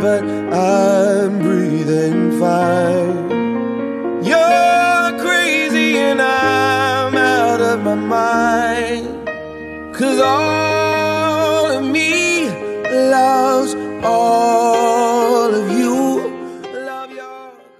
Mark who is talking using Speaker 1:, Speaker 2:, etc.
Speaker 1: But I'm breathing fine. You're crazy, and I'm out of my mind. Cause all of me